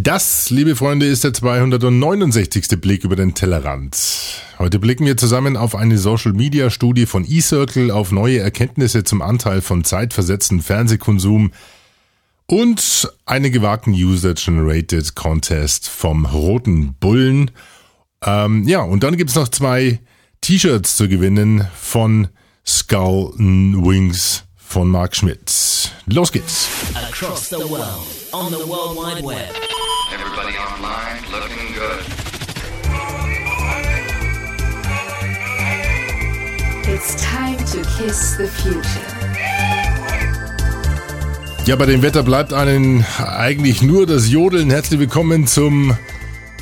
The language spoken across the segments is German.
Das, liebe Freunde, ist der 269. Blick über den Tellerrand. Heute blicken wir zusammen auf eine Social-Media-Studie von eCircle, auf neue Erkenntnisse zum Anteil von zeitversetzten Fernsehkonsum und einen gewagten User-Generated Contest vom Roten Bullen. Ähm, ja, und dann gibt's noch zwei T-Shirts zu gewinnen von Skull Wings von Mark Schmidt. Los geht's. Across the world, on the World Wide Web. Good. It's time to kiss the future. Ja, bei dem Wetter bleibt einen eigentlich nur das Jodeln. Herzlich willkommen zum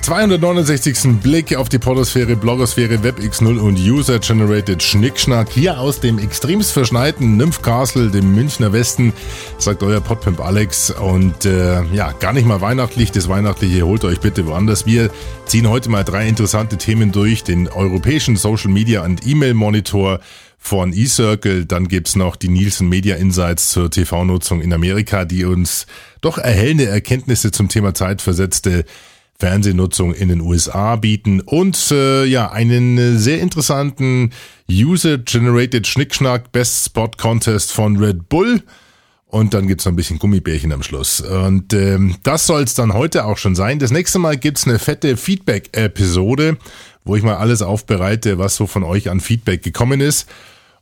269. Blick auf die Podosphäre, Blogosphäre, WebX0 und User-Generated Schnickschnack hier aus dem extremst verschneiten Nymph Castle, dem Münchner Westen, sagt euer Podpimp Alex. Und äh, ja, gar nicht mal weihnachtlich. Das Weihnachtliche holt euch bitte woanders. Wir ziehen heute mal drei interessante Themen durch. Den europäischen Social Media und E-Mail Monitor von eCircle. Dann gibt's noch die Nielsen Media Insights zur TV-Nutzung in Amerika, die uns doch erhellende Erkenntnisse zum Thema zeitversetzte Fernsehnutzung in den USA bieten und äh, ja, einen äh, sehr interessanten User-Generated Schnickschnack Best Spot Contest von Red Bull. Und dann gibt's noch ein bisschen Gummibärchen am Schluss. Und ähm, das soll's dann heute auch schon sein. Das nächste Mal gibt's eine fette Feedback-Episode, wo ich mal alles aufbereite, was so von euch an Feedback gekommen ist.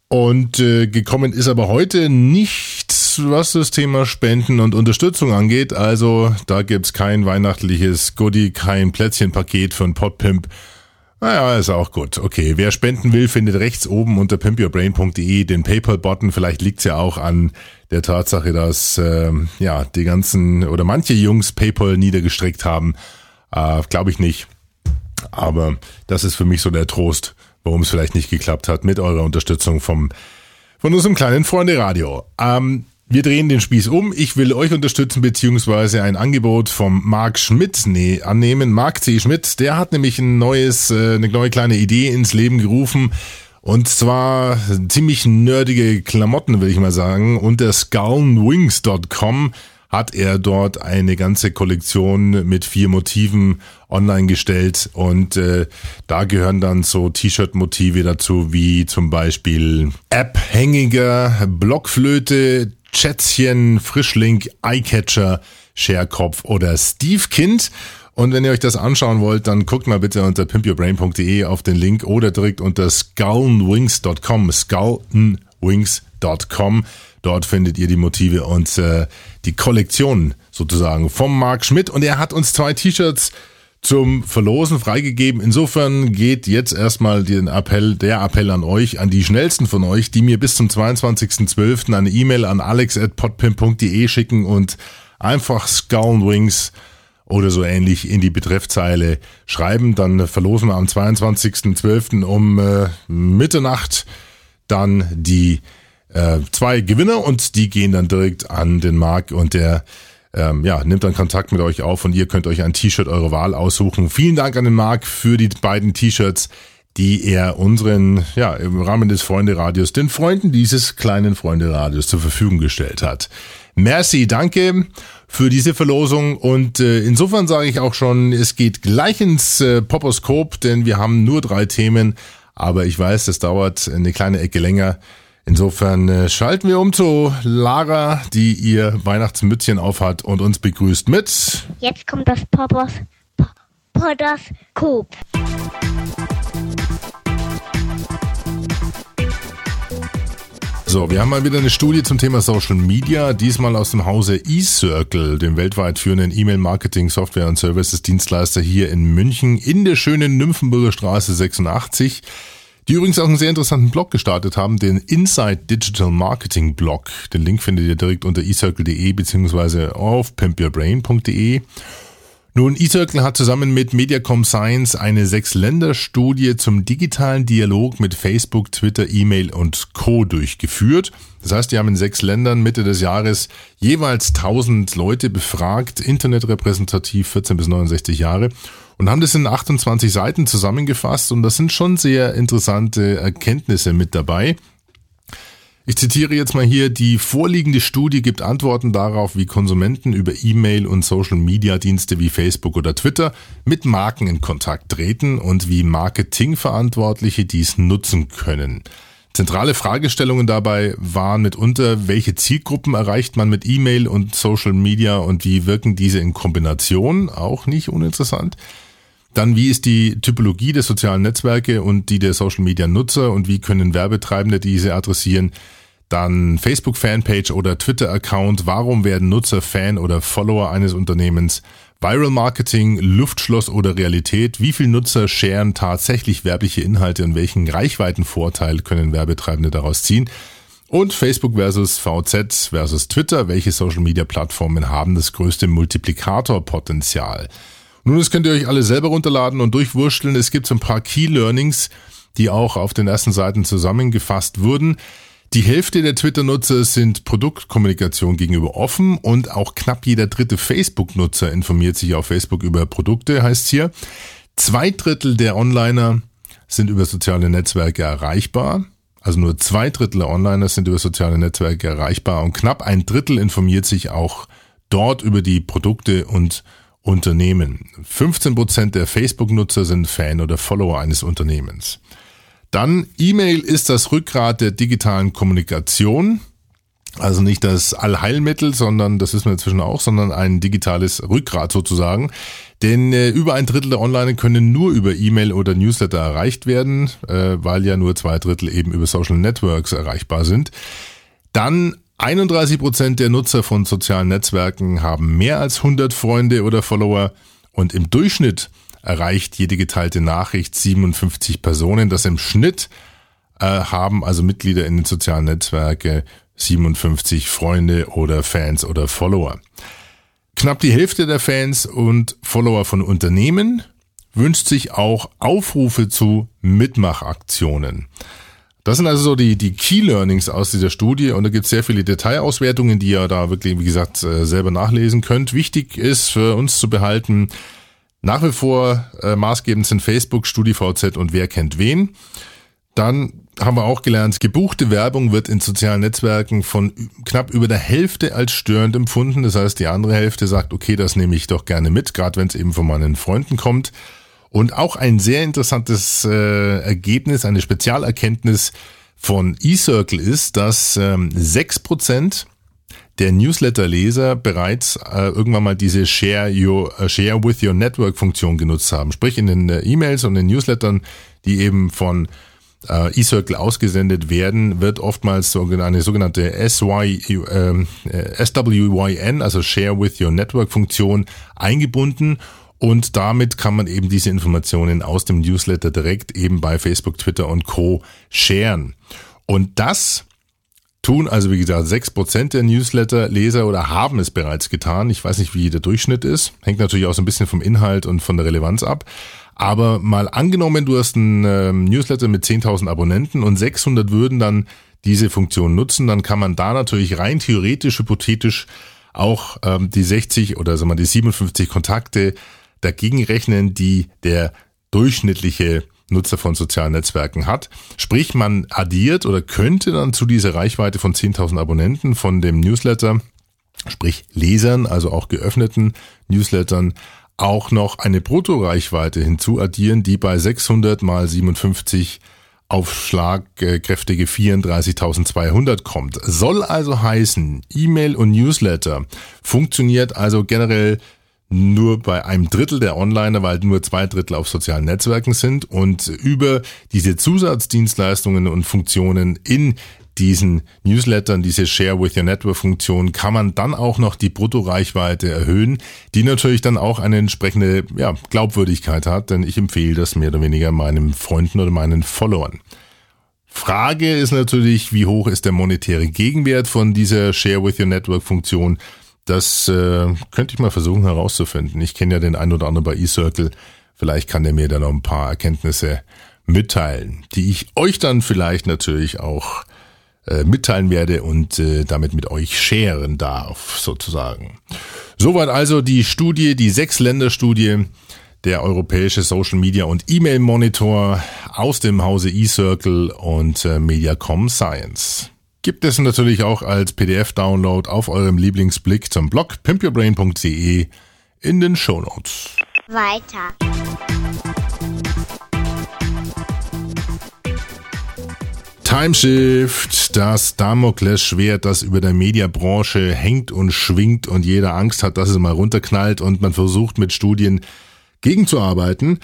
Und äh, gekommen ist aber heute nichts, was das Thema Spenden und Unterstützung angeht. Also da gibt's kein weihnachtliches Goodie, kein Plätzchenpaket von Podpimp. Naja, ist auch gut. Okay, wer spenden will, findet rechts oben unter pimpyourbrain.de den PayPal-Button. Vielleicht liegt's ja auch an der Tatsache, dass äh, ja die ganzen oder manche Jungs PayPal niedergestreckt haben. Äh, Glaube ich nicht. Aber das ist für mich so der Trost warum es vielleicht nicht geklappt hat, mit eurer Unterstützung vom, von unserem kleinen Freunde Radio. Ähm, wir drehen den Spieß um. Ich will euch unterstützen, beziehungsweise ein Angebot vom Marc Schmidt nee, annehmen. Marc C. Schmidt, der hat nämlich ein neues, äh, eine neue kleine Idee ins Leben gerufen. Und zwar ziemlich nerdige Klamotten, will ich mal sagen. Unter skullnwings.com hat er dort eine ganze Kollektion mit vier Motiven online gestellt und äh, da gehören dann so T-Shirt-Motive dazu, wie zum Beispiel Abhängiger, Blockflöte, Schätzchen, Frischlink, Eyecatcher, Scherkopf oder Steve Kind. Und wenn ihr euch das anschauen wollt, dann guckt mal bitte unter pimpyourbrain.de auf den Link oder direkt unter skullnwings.com, skullnwings.com. Dort findet ihr die Motive und äh, die Kollektion sozusagen vom Marc Schmidt. Und er hat uns zwei T-Shirts zum Verlosen freigegeben. Insofern geht jetzt erstmal den Appell, der Appell an euch, an die schnellsten von euch, die mir bis zum 22.12. eine E-Mail an alex.podpimp.de schicken und einfach Skull Wings oder so ähnlich in die Betreffzeile schreiben. Dann verlosen wir am 22.12. um äh, Mitternacht dann die äh, zwei Gewinner und die gehen dann direkt an den Marc und der ähm, ja, nimmt dann Kontakt mit euch auf und ihr könnt euch ein T-Shirt eurer Wahl aussuchen. Vielen Dank an den Marc für die beiden T-Shirts, die er unseren, ja, im Rahmen des Freunde-Radios, den Freunden dieses kleinen Freunde-Radios zur Verfügung gestellt hat. Merci, danke für diese Verlosung und äh, insofern sage ich auch schon, es geht gleich ins äh, Poposkop, denn wir haben nur drei Themen, aber ich weiß, das dauert eine kleine Ecke länger. Insofern äh, schalten wir um zu Lara, die ihr Weihnachtsmützchen aufhat und uns begrüßt mit. Jetzt kommt das Poppers Podders Coop. So, wir haben mal wieder eine Studie zum Thema Social Media, diesmal aus dem Hause eCircle, dem weltweit führenden E-Mail-Marketing, Software und Services-Dienstleister hier in München in der schönen Nymphenburger Straße 86 die übrigens auch einen sehr interessanten Blog gestartet haben, den Inside Digital Marketing Blog. Den Link findet ihr direkt unter eCircle.de beziehungsweise auf pimpyourbrain.de. Nun, eCircle hat zusammen mit Mediacom Science eine Sechs-Länder-Studie zum digitalen Dialog mit Facebook, Twitter, E-Mail und Co. durchgeführt. Das heißt, die haben in sechs Ländern Mitte des Jahres jeweils 1000 Leute befragt, internetrepräsentativ 14 bis 69 Jahre und haben das in 28 Seiten zusammengefasst und das sind schon sehr interessante Erkenntnisse mit dabei. Ich zitiere jetzt mal hier, die vorliegende Studie gibt Antworten darauf, wie Konsumenten über E-Mail und Social-Media-Dienste wie Facebook oder Twitter mit Marken in Kontakt treten und wie Marketingverantwortliche dies nutzen können. Zentrale Fragestellungen dabei waren mitunter, welche Zielgruppen erreicht man mit E-Mail und Social Media und wie wirken diese in Kombination, auch nicht uninteressant. Dann, wie ist die Typologie der sozialen Netzwerke und die der Social Media Nutzer und wie können Werbetreibende diese adressieren? Dann Facebook-Fanpage oder Twitter-Account. Warum werden Nutzer Fan oder Follower eines Unternehmens? Viral Marketing, Luftschloss oder Realität? Wie viele Nutzer sharen tatsächlich werbliche Inhalte und welchen Reichweitenvorteil können Werbetreibende daraus ziehen? Und Facebook versus VZ versus Twitter. Welche Social Media Plattformen haben das größte Multiplikatorpotenzial? Nun, das könnt ihr euch alle selber runterladen und durchwurschteln. Es gibt so ein paar Key Learnings, die auch auf den ersten Seiten zusammengefasst wurden. Die Hälfte der Twitter-Nutzer sind Produktkommunikation gegenüber offen und auch knapp jeder dritte Facebook-Nutzer informiert sich auf Facebook über Produkte, heißt hier. Zwei Drittel der Onliner sind über soziale Netzwerke erreichbar. Also nur zwei Drittel der Onliner sind über soziale Netzwerke erreichbar und knapp ein Drittel informiert sich auch dort über die Produkte und Unternehmen. 15% der Facebook-Nutzer sind Fan oder Follower eines Unternehmens. Dann E-Mail ist das Rückgrat der digitalen Kommunikation. Also nicht das Allheilmittel, sondern das ist mir inzwischen auch, sondern ein digitales Rückgrat sozusagen. Denn äh, über ein Drittel der Online können nur über E-Mail oder Newsletter erreicht werden, äh, weil ja nur zwei Drittel eben über Social Networks erreichbar sind. Dann 31 Prozent der Nutzer von sozialen Netzwerken haben mehr als 100 Freunde oder Follower und im Durchschnitt erreicht jede geteilte Nachricht 57 Personen. Das im Schnitt äh, haben also Mitglieder in den sozialen Netzwerken 57 Freunde oder Fans oder Follower. Knapp die Hälfte der Fans und Follower von Unternehmen wünscht sich auch Aufrufe zu Mitmachaktionen. Das sind also so die, die Key Learnings aus dieser Studie und da gibt es sehr viele Detailauswertungen, die ihr da wirklich, wie gesagt, äh, selber nachlesen könnt. Wichtig ist für uns zu behalten, nach wie vor äh, maßgebend sind Facebook, StudiVZ und Wer kennt wen. Dann haben wir auch gelernt, gebuchte Werbung wird in sozialen Netzwerken von knapp über der Hälfte als störend empfunden. Das heißt, die andere Hälfte sagt, okay, das nehme ich doch gerne mit, gerade wenn es eben von meinen Freunden kommt. Und auch ein sehr interessantes äh, Ergebnis, eine Spezialerkenntnis von eCircle ist, dass ähm, 6% der Newsletter-Leser bereits äh, irgendwann mal diese Share, your, uh, Share with Your Network Funktion genutzt haben. Sprich in den äh, E-Mails und den Newslettern, die eben von äh, eCircle ausgesendet werden, wird oftmals so eine sogenannte SY, ähm, äh, SWYN, also Share with Your Network Funktion eingebunden und damit kann man eben diese Informationen aus dem Newsletter direkt eben bei Facebook, Twitter und Co. sharen. Und das tun also, wie gesagt, sechs Prozent der Newsletter-Leser oder haben es bereits getan. Ich weiß nicht, wie der Durchschnitt ist. Hängt natürlich auch so ein bisschen vom Inhalt und von der Relevanz ab. Aber mal angenommen, du hast einen ähm, Newsletter mit 10.000 Abonnenten und 600 würden dann diese Funktion nutzen, dann kann man da natürlich rein theoretisch, hypothetisch auch ähm, die 60 oder sagen wir die 57 Kontakte dagegen rechnen, die der durchschnittliche Nutzer von sozialen Netzwerken hat. Sprich, man addiert oder könnte dann zu dieser Reichweite von 10.000 Abonnenten von dem Newsletter, sprich Lesern, also auch geöffneten Newslettern, auch noch eine Bruttoreichweite hinzuaddieren, die bei 600 mal 57 auf schlagkräftige 34.200 kommt. Soll also heißen, E-Mail und Newsletter funktioniert also generell nur bei einem Drittel der Onliner, weil nur zwei Drittel auf sozialen Netzwerken sind und über diese Zusatzdienstleistungen und Funktionen in diesen Newslettern, diese Share with Your Network Funktion, kann man dann auch noch die Bruttoreichweite erhöhen, die natürlich dann auch eine entsprechende ja, Glaubwürdigkeit hat, denn ich empfehle das mehr oder weniger meinen Freunden oder meinen Followern. Frage ist natürlich, wie hoch ist der monetäre Gegenwert von dieser Share with Your Network Funktion? Das äh, könnte ich mal versuchen herauszufinden. Ich kenne ja den einen oder anderen bei eCircle. Vielleicht kann der mir da noch ein paar Erkenntnisse mitteilen, die ich euch dann vielleicht natürlich auch äh, mitteilen werde und äh, damit mit euch scheren darf, sozusagen. Soweit also die Studie, die Sechs-Länder-Studie, der europäische Social Media und E-Mail Monitor aus dem Hause eCircle und äh, Mediacom Science. Gibt es natürlich auch als PDF-Download auf eurem Lieblingsblick zum Blog pimpyourbrain.de in den Shownotes. Weiter. Timeshift, das Damoklesschwert, das über der Mediabranche hängt und schwingt und jeder Angst hat, dass es mal runterknallt und man versucht mit Studien gegenzuarbeiten.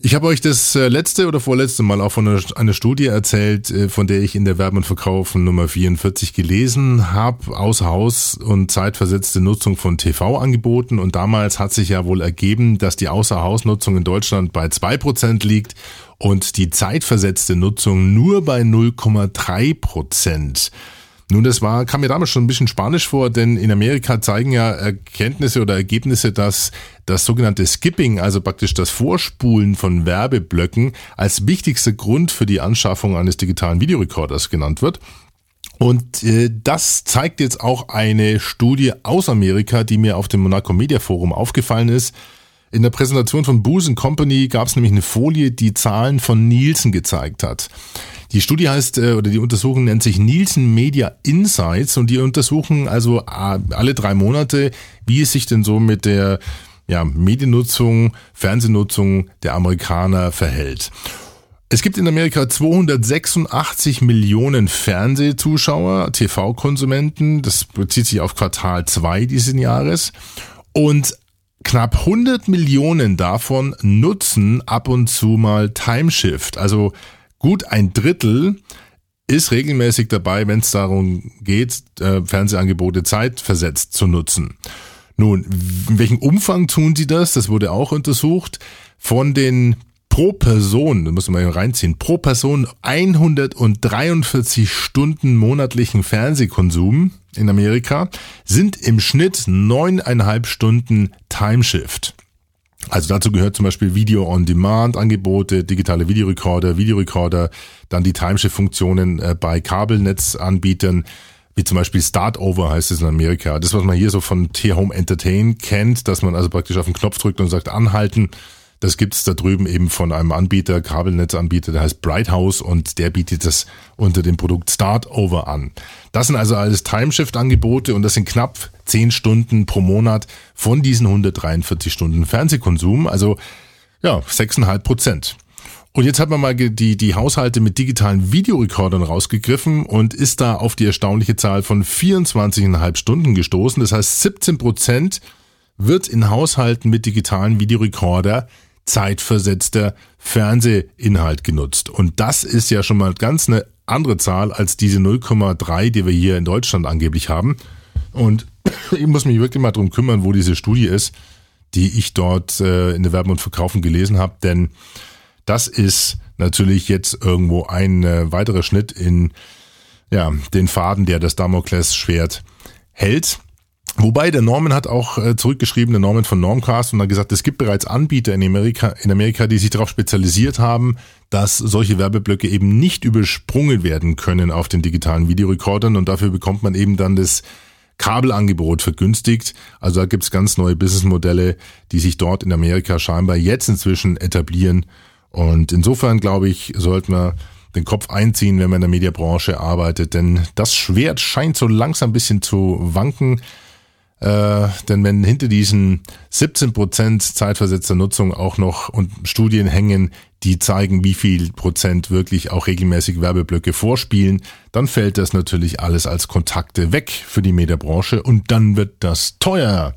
Ich habe euch das äh, letzte oder vorletzte Mal auch von einer, einer Studie erzählt, äh, von der ich in der Werbe und Verkauf Nummer 44 gelesen habe, aus Haus und zeitversetzte Nutzung von TV-Angeboten. Und damals hat sich ja wohl ergeben, dass die Außerhausnutzung in Deutschland bei zwei Prozent liegt und die zeitversetzte Nutzung nur bei 0,3 Prozent. Nun, das war, kam mir damals schon ein bisschen spanisch vor, denn in Amerika zeigen ja Erkenntnisse oder Ergebnisse, dass das sogenannte Skipping, also praktisch das Vorspulen von Werbeblöcken, als wichtigster Grund für die Anschaffung eines digitalen Videorekorders genannt wird. Und äh, das zeigt jetzt auch eine Studie aus Amerika, die mir auf dem Monaco Media Forum aufgefallen ist. In der Präsentation von Booz Company gab es nämlich eine Folie, die Zahlen von Nielsen gezeigt hat. Die Studie heißt, äh, oder die Untersuchung nennt sich Nielsen Media Insights und die untersuchen also äh, alle drei Monate, wie es sich denn so mit der ja, Mediennutzung, Fernsehnutzung der Amerikaner verhält. Es gibt in Amerika 286 Millionen Fernsehzuschauer, TV-Konsumenten. Das bezieht sich auf Quartal 2 dieses Jahres. Und knapp 100 Millionen davon nutzen ab und zu mal Timeshift. Also Gut ein Drittel ist regelmäßig dabei, wenn es darum geht, äh, Fernsehangebote zeitversetzt zu nutzen. Nun, in welchem Umfang tun sie das? Das wurde auch untersucht. Von den pro Person, da muss man mal reinziehen, pro Person 143 Stunden monatlichen Fernsehkonsum in Amerika sind im Schnitt neuneinhalb Stunden Timeshift. Also dazu gehört zum Beispiel Video-on-Demand-Angebote, digitale Videorekorder, Videorekorder, dann die Timeshift-Funktionen äh, bei Kabelnetzanbietern, wie zum Beispiel Start-Over heißt es in Amerika. Das, was man hier so von T-Home Entertain kennt, dass man also praktisch auf den Knopf drückt und sagt anhalten das gibt's da drüben eben von einem Anbieter, Kabelnetzanbieter, der heißt Brighthouse und der bietet das unter dem Produkt Startover an. Das sind also alles Timeshift-Angebote und das sind knapp 10 Stunden pro Monat von diesen 143 Stunden Fernsehkonsum, also ja, 6,5 Prozent. Und jetzt hat man mal die, die Haushalte mit digitalen Videorekordern rausgegriffen und ist da auf die erstaunliche Zahl von 24,5 Stunden gestoßen. Das heißt, 17 Prozent wird in Haushalten mit digitalen Videorekorder zeitversetzter Fernsehinhalt genutzt. Und das ist ja schon mal ganz eine andere Zahl als diese 0,3, die wir hier in Deutschland angeblich haben. Und ich muss mich wirklich mal drum kümmern, wo diese Studie ist, die ich dort äh, in der Werben und Verkaufen gelesen habe, denn das ist natürlich jetzt irgendwo ein äh, weiterer Schnitt in ja, den Faden, der das Damoklesschwert hält. Wobei der Norman hat auch äh, zurückgeschrieben, der Norman von Normcast, und hat gesagt, es gibt bereits Anbieter in Amerika, in Amerika, die sich darauf spezialisiert haben, dass solche Werbeblöcke eben nicht übersprungen werden können auf den digitalen Videorekordern und dafür bekommt man eben dann das Kabelangebot vergünstigt. Also da gibt's ganz neue Businessmodelle, die sich dort in Amerika scheinbar jetzt inzwischen etablieren. Und insofern glaube ich, sollte man den Kopf einziehen, wenn man in der Mediabranche arbeitet, denn das Schwert scheint so langsam ein bisschen zu wanken. Äh, denn wenn hinter diesen 17 Prozent zeitversetzter Nutzung auch noch und Studien hängen, die zeigen, wie viel Prozent wirklich auch regelmäßig Werbeblöcke vorspielen, dann fällt das natürlich alles als Kontakte weg für die Mediabranche und dann wird das teuer.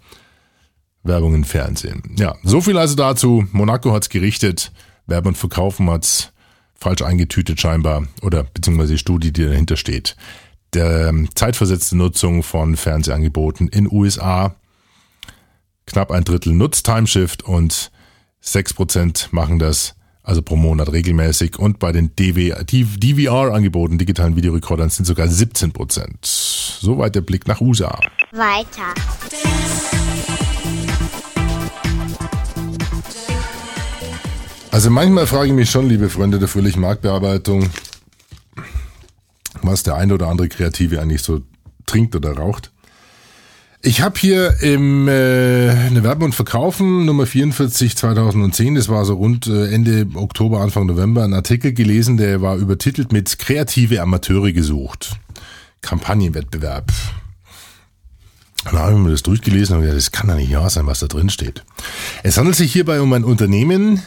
Werbung im Fernsehen. Ja, so viel also dazu. Monaco hat's gerichtet, Werben und Verkaufen hat's falsch eingetütet scheinbar oder beziehungsweise die Studie, die dahinter steht der ähm, zeitversetzte Nutzung von Fernsehangeboten in USA. Knapp ein Drittel nutzt Timeshift und 6% machen das also pro Monat regelmäßig. Und bei den DVR-Angeboten, digitalen Videorekordern, sind sogar 17%. Soweit der Blick nach USA. Weiter. Also manchmal frage ich mich schon, liebe Freunde der fröhlichen Marktbearbeitung, was der eine oder andere Kreative eigentlich so trinkt oder raucht. Ich habe hier im äh, eine Werben und Verkaufen Nummer 44 2010, das war so rund äh, Ende Oktober, Anfang November, einen Artikel gelesen, der war übertitelt mit kreative Amateure gesucht. Kampagnenwettbewerb. Dann habe ich mir das durchgelesen und gesagt, das kann ja nicht wahr sein, was da drin steht. Es handelt sich hierbei um ein Unternehmen,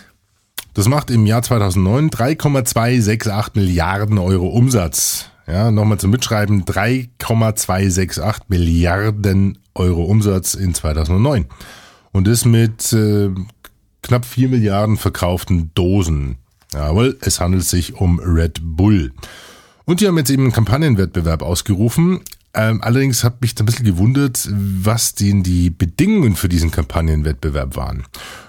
das macht im Jahr 2009 3,268 Milliarden Euro Umsatz. Ja, nochmal zum Mitschreiben, 3,268 Milliarden Euro Umsatz in 2009. Und das mit äh, knapp 4 Milliarden verkauften Dosen. Jawohl, es handelt sich um Red Bull. Und die haben jetzt eben einen Kampagnenwettbewerb ausgerufen. Ähm, allerdings hat mich da ein bisschen gewundert, was denn die Bedingungen für diesen Kampagnenwettbewerb waren.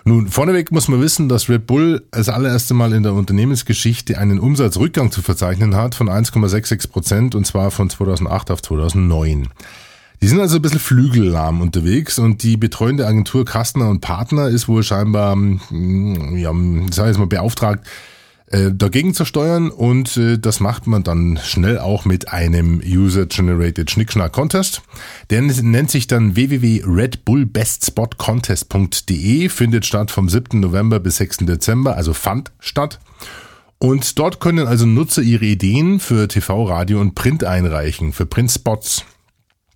Nun, vorneweg muss man wissen, dass Red Bull als allererste Mal in der Unternehmensgeschichte einen Umsatzrückgang zu verzeichnen hat von 1,66 Prozent und zwar von 2008 auf 2009. Die sind also ein bisschen flügellahm unterwegs und die betreuende Agentur Kastner und Partner ist wohl scheinbar, hm, ja, ich sage jetzt mal beauftragt, äh, dagegen zu steuern und äh, das macht man dann schnell auch mit einem User-Generated Schnickschnack Contest. Der nennt sich dann www.redbullbestspotcontest.de, findet statt vom 7. November bis 6. Dezember, also fand statt. Und dort können also Nutzer ihre Ideen für TV, Radio und Print einreichen, für Printspots.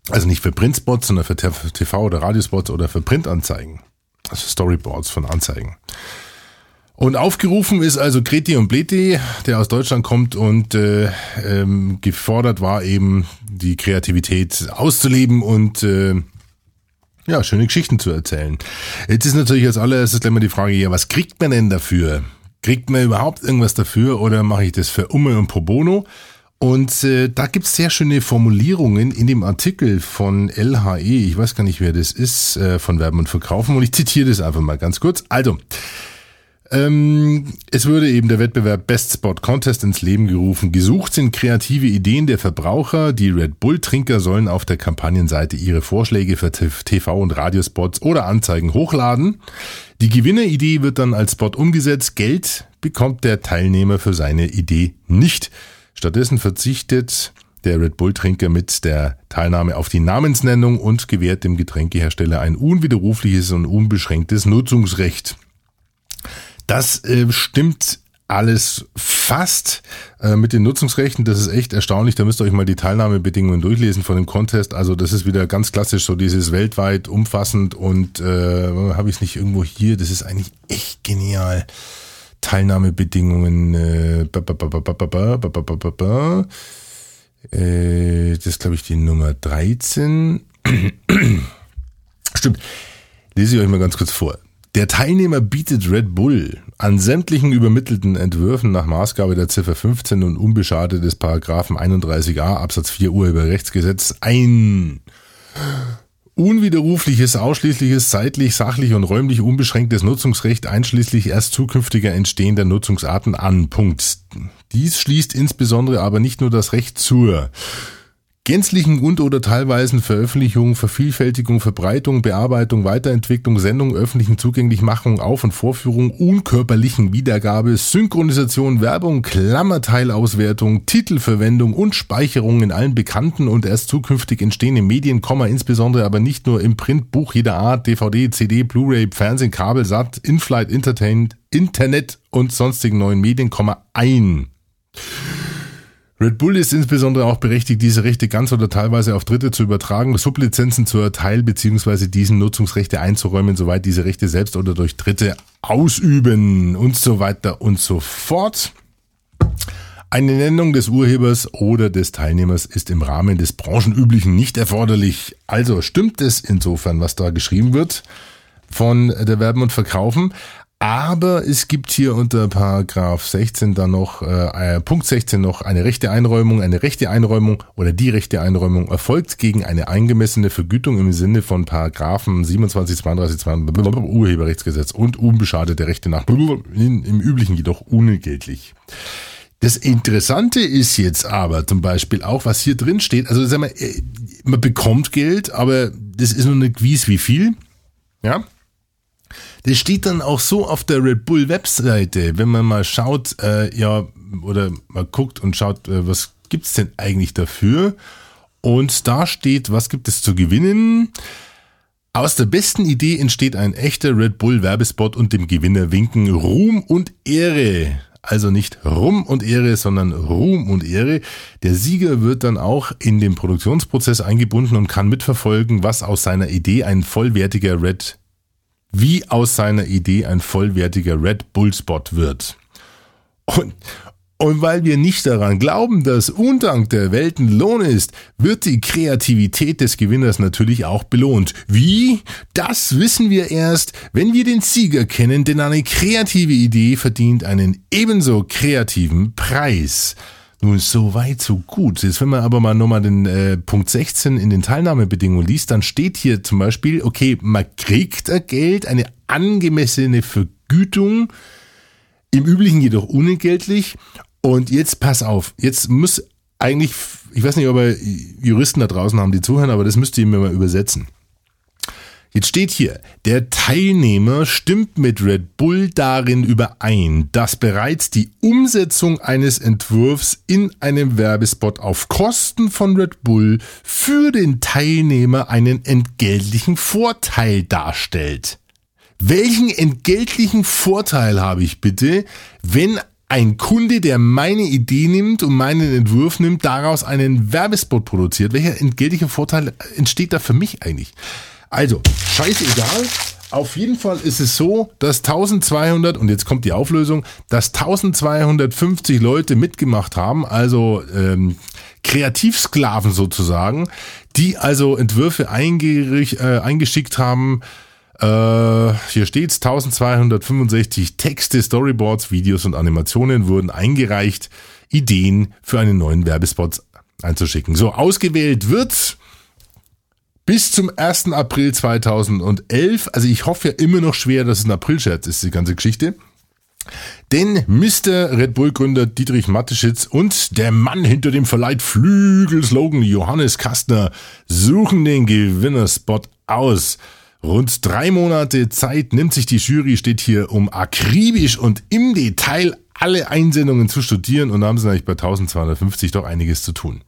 Also nicht für Printspots, sondern für TV- oder Radiospots oder für Printanzeigen. Also Storyboards von Anzeigen. Und aufgerufen ist also Kreti und Bleti, der aus Deutschland kommt und äh, ähm, gefordert war eben die Kreativität auszuleben und äh, ja, schöne Geschichten zu erzählen. Jetzt ist natürlich als allererstes gleich mal die Frage, ja, was kriegt man denn dafür? Kriegt man überhaupt irgendwas dafür oder mache ich das für Umme und Pro Bono? Und äh, da gibt's sehr schöne Formulierungen in dem Artikel von LHE, ich weiß gar nicht, wer das ist, äh, von Werben und Verkaufen und ich zitiere das einfach mal ganz kurz. Also, ähm, es würde eben der Wettbewerb Best Spot Contest ins Leben gerufen. Gesucht sind kreative Ideen der Verbraucher. Die Red Bull Trinker sollen auf der Kampagnenseite ihre Vorschläge für TV und Radiospots oder Anzeigen hochladen. Die Gewinneridee wird dann als Spot umgesetzt. Geld bekommt der Teilnehmer für seine Idee nicht. Stattdessen verzichtet der Red Bull Trinker mit der Teilnahme auf die Namensnennung und gewährt dem Getränkehersteller ein unwiderrufliches und unbeschränktes Nutzungsrecht. Das äh, stimmt alles fast äh, mit den Nutzungsrechten. Das ist echt erstaunlich. Da müsst ihr euch mal die Teilnahmebedingungen durchlesen von dem Contest. Also das ist wieder ganz klassisch so dieses weltweit umfassend und äh, habe ich es nicht irgendwo hier. Das ist eigentlich echt genial. Teilnahmebedingungen. Äh, äh, das ist glaube ich die Nummer 13. Stimmt. Lese ich euch mal ganz kurz vor. Der Teilnehmer bietet Red Bull an sämtlichen übermittelten Entwürfen nach Maßgabe der Ziffer 15 und unbeschadet des Paragraphen 31a Absatz 4 Urheberrechtsgesetz ein unwiderrufliches, ausschließliches, zeitlich, sachlich und räumlich unbeschränktes Nutzungsrecht einschließlich erst zukünftiger entstehender Nutzungsarten an. Punkt. Dies schließt insbesondere aber nicht nur das Recht zur gänzlichen und oder teilweisen Veröffentlichung, Vervielfältigung, Verbreitung, Bearbeitung, Weiterentwicklung, Sendung, öffentlichen Zugänglichmachung, Auf- und Vorführung, unkörperlichen Wiedergabe, Synchronisation, Werbung, Klammerteilauswertung, Titelverwendung und Speicherung in allen bekannten und erst zukünftig entstehenden Medien, insbesondere aber nicht nur im Print, Buch jeder Art, DVD, CD, Blu-ray, Fernsehen, Kabel, Sat, In-Flight, Entertainment, Internet und sonstigen neuen Medien, ein. Red Bull ist insbesondere auch berechtigt, diese Rechte ganz oder teilweise auf Dritte zu übertragen, Sublizenzen zu erteilen bzw. diesen Nutzungsrechte einzuräumen, soweit diese Rechte selbst oder durch Dritte ausüben und so weiter und so fort. Eine Nennung des Urhebers oder des Teilnehmers ist im Rahmen des branchenüblichen nicht erforderlich. Also stimmt es insofern, was da geschrieben wird von der Werben und Verkaufen. Aber es gibt hier unter Paragraph 16 dann noch, äh, Punkt 16 noch eine rechte Einräumung. Eine rechte Einräumung oder die rechte Einräumung erfolgt gegen eine eingemessene Vergütung im Sinne von Paragraphen 27, 32, 32 Urheberrechtsgesetz und unbeschadete Rechte nach im Üblichen jedoch unentgeltlich. Das Interessante ist jetzt aber zum Beispiel auch, was hier drin steht. Also sagen wir, äh, man bekommt Geld, aber das ist noch nicht gewiss wie viel. Ja, das steht dann auch so auf der Red Bull Webseite, wenn man mal schaut, äh, ja, oder mal guckt und schaut, äh, was gibt's denn eigentlich dafür? Und da steht, was gibt es zu gewinnen? Aus der besten Idee entsteht ein echter Red Bull Werbespot und dem Gewinner winken Ruhm und Ehre. Also nicht Rum und Ehre, sondern Ruhm und Ehre. Der Sieger wird dann auch in den Produktionsprozess eingebunden und kann mitverfolgen, was aus seiner Idee ein vollwertiger Red, wie aus seiner Idee ein vollwertiger Red Bull Spot wird. Und, und weil wir nicht daran glauben, dass Undank der Welten Lohn ist, wird die Kreativität des Gewinners natürlich auch belohnt. Wie? Das wissen wir erst, wenn wir den Sieger kennen, denn eine kreative Idee verdient einen ebenso kreativen Preis. Nun, so weit, so gut. Jetzt, wenn man aber mal nochmal den äh, Punkt 16 in den Teilnahmebedingungen liest, dann steht hier zum Beispiel, okay, man kriegt Geld, eine angemessene Vergütung, im Üblichen jedoch unentgeltlich und jetzt pass auf, jetzt muss eigentlich, ich weiß nicht, ob Juristen da draußen haben, die zuhören, aber das müsst ihr mir mal übersetzen. Jetzt steht hier, der Teilnehmer stimmt mit Red Bull darin überein, dass bereits die Umsetzung eines Entwurfs in einem Werbespot auf Kosten von Red Bull für den Teilnehmer einen entgeltlichen Vorteil darstellt. Welchen entgeltlichen Vorteil habe ich bitte, wenn ein Kunde, der meine Idee nimmt und meinen Entwurf nimmt, daraus einen Werbespot produziert. Welcher entgeltliche Vorteil entsteht da für mich eigentlich? Also, scheißegal. Auf jeden Fall ist es so, dass 1200, und jetzt kommt die Auflösung, dass 1250 Leute mitgemacht haben, also ähm, Kreativsklaven sozusagen, die also Entwürfe äh, eingeschickt haben, äh, hier steht's, 1265 Texte, Storyboards, Videos und Animationen wurden eingereicht, Ideen für einen neuen Werbespot einzuschicken. So, ausgewählt wird bis zum 1. April 2011. Also ich hoffe ja immer noch schwer, dass es ein April-Scherz ist, die ganze Geschichte. Denn Mr. Red Bull-Gründer Dietrich Mateschitz und der Mann hinter dem Verleiht Flügel-Slogan Johannes Kastner suchen den Gewinnerspot aus. Rund drei Monate Zeit nimmt sich die Jury, steht hier, um akribisch und im Detail alle Einsendungen zu studieren und da haben sie natürlich bei 1250 doch einiges zu tun.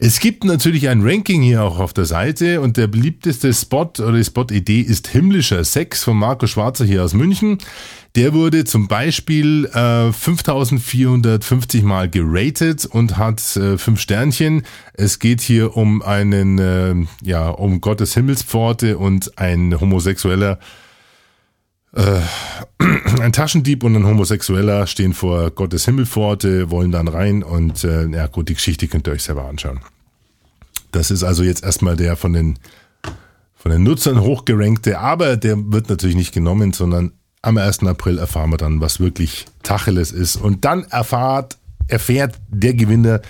Es gibt natürlich ein Ranking hier auch auf der Seite und der beliebteste Spot oder die Spot-Idee ist Himmlischer Sex von Marco Schwarzer hier aus München. Der wurde zum Beispiel äh, 5450 Mal geratet und hat äh, fünf Sternchen. Es geht hier um einen, äh, ja, um Gottes Himmelspforte und ein homosexueller äh, ein Taschendieb und ein Homosexueller stehen vor Gottes Himmelpforte, wollen dann rein und äh, ja gut, die Geschichte könnt ihr euch selber anschauen. Das ist also jetzt erstmal der von den von den Nutzern hochgerankte, aber der wird natürlich nicht genommen, sondern am 1. April erfahren wir dann, was wirklich Tacheles ist. Und dann erfahrt, erfährt der Gewinner,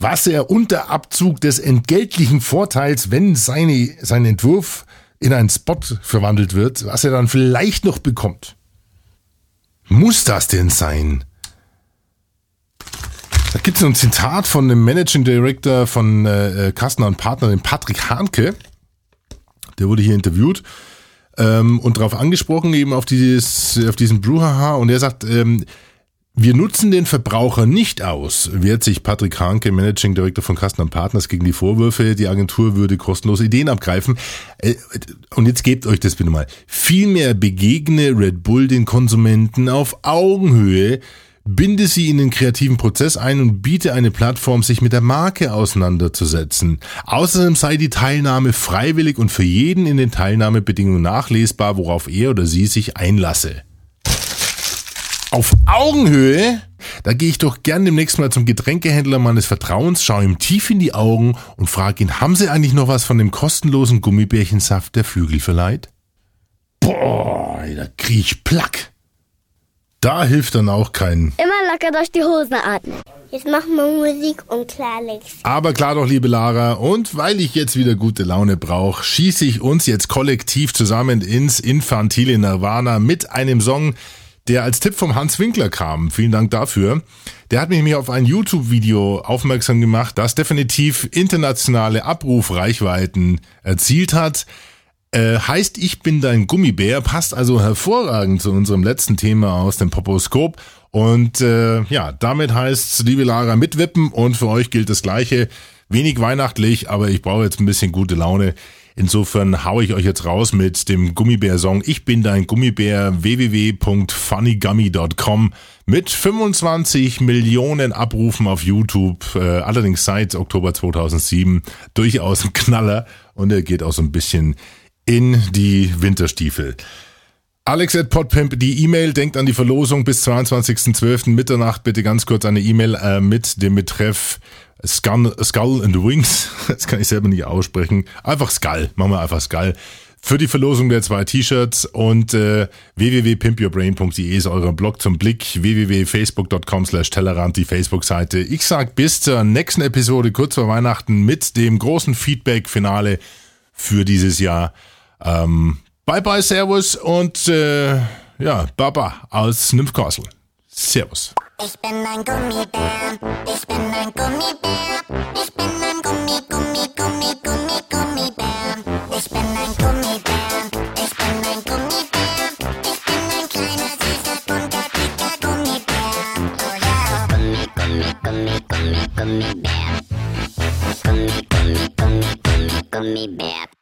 was er unter Abzug des entgeltlichen Vorteils, wenn seine, sein Entwurf in einen Spot verwandelt wird, was er dann vielleicht noch bekommt. Muss das denn sein? Da gibt es ein Zitat von dem Managing Director von äh, äh, Kastner und Partner, dem Patrick Hahnke. Der wurde hier interviewt ähm, und darauf angesprochen, eben auf dieses, auf diesen Bruhaha. Und er sagt, ähm, wir nutzen den Verbraucher nicht aus, wehrt sich Patrick Hanke, Managing Director von Customer Partners, gegen die Vorwürfe, die Agentur würde kostenlose Ideen abgreifen. Äh, und jetzt gebt euch das bitte mal. Vielmehr begegne Red Bull den Konsumenten auf Augenhöhe, binde sie in den kreativen Prozess ein und biete eine Plattform, sich mit der Marke auseinanderzusetzen. Außerdem sei die Teilnahme freiwillig und für jeden in den Teilnahmebedingungen nachlesbar, worauf er oder sie sich einlasse auf Augenhöhe, da gehe ich doch gern demnächst mal zum Getränkehändler meines Vertrauens, schaue ihm tief in die Augen und frage ihn, haben Sie eigentlich noch was von dem kostenlosen Gummibärchensaft der Flügel verleiht? Boah, da krieg ich Plack. Da hilft dann auch kein. Immer locker durch die Hosen atmen. Jetzt machen wir Musik und klar Alex. Aber klar doch, liebe Lara, und weil ich jetzt wieder gute Laune brauche, schieße ich uns jetzt kollektiv zusammen ins infantile Nirvana mit einem Song, der als Tipp vom Hans Winkler kam. Vielen Dank dafür. Der hat mich nämlich auf ein YouTube-Video aufmerksam gemacht, das definitiv internationale Abrufreichweiten erzielt hat. Äh, heißt, ich bin dein Gummibär, passt also hervorragend zu unserem letzten Thema aus dem Poposkop. Und äh, ja, damit heißt liebe Lara, mitwippen und für euch gilt das Gleiche. Wenig weihnachtlich, aber ich brauche jetzt ein bisschen gute Laune. Insofern haue ich euch jetzt raus mit dem Gummibär-Song Ich bin dein Gummibär www.funnygummy.com mit 25 Millionen Abrufen auf YouTube, äh, allerdings seit Oktober 2007 durchaus ein Knaller und er geht auch so ein bisschen in die Winterstiefel. Alex at Podpimp, die E-Mail, denkt an die Verlosung bis 22.12. Mitternacht. Bitte ganz kurz eine E-Mail äh, mit dem Betreff Skull, Skull and Wings. Das kann ich selber nicht aussprechen. Einfach Skull. Machen wir einfach Skull. Für die Verlosung der zwei T-Shirts und äh, www.pimpyourbrain.de ist euer Blog zum Blick. www.facebook.com slash Tellerrand, die Facebook-Seite. Ich sag bis zur nächsten Episode kurz vor Weihnachten mit dem großen Feedback-Finale für dieses Jahr. Ähm, Bye bye, Servus und äh, ja, Baba aus Nymphcastle. Servus. Ich bin ein Gummibär, ich bin ein Gummibär, ich bin ein Gummi, Gummi, Gummi, Gummi, Gummibär. Ich bin ein Gummibär, ich bin ein Gummibär, ich bin ein kleiner, süßer, bunter, dicker Gummibär. Oh ja. Gummi, Gummi, Gummi, Gummi, Gummibär. Gummi, Gummi, Gummi, Gummi, Gummibär.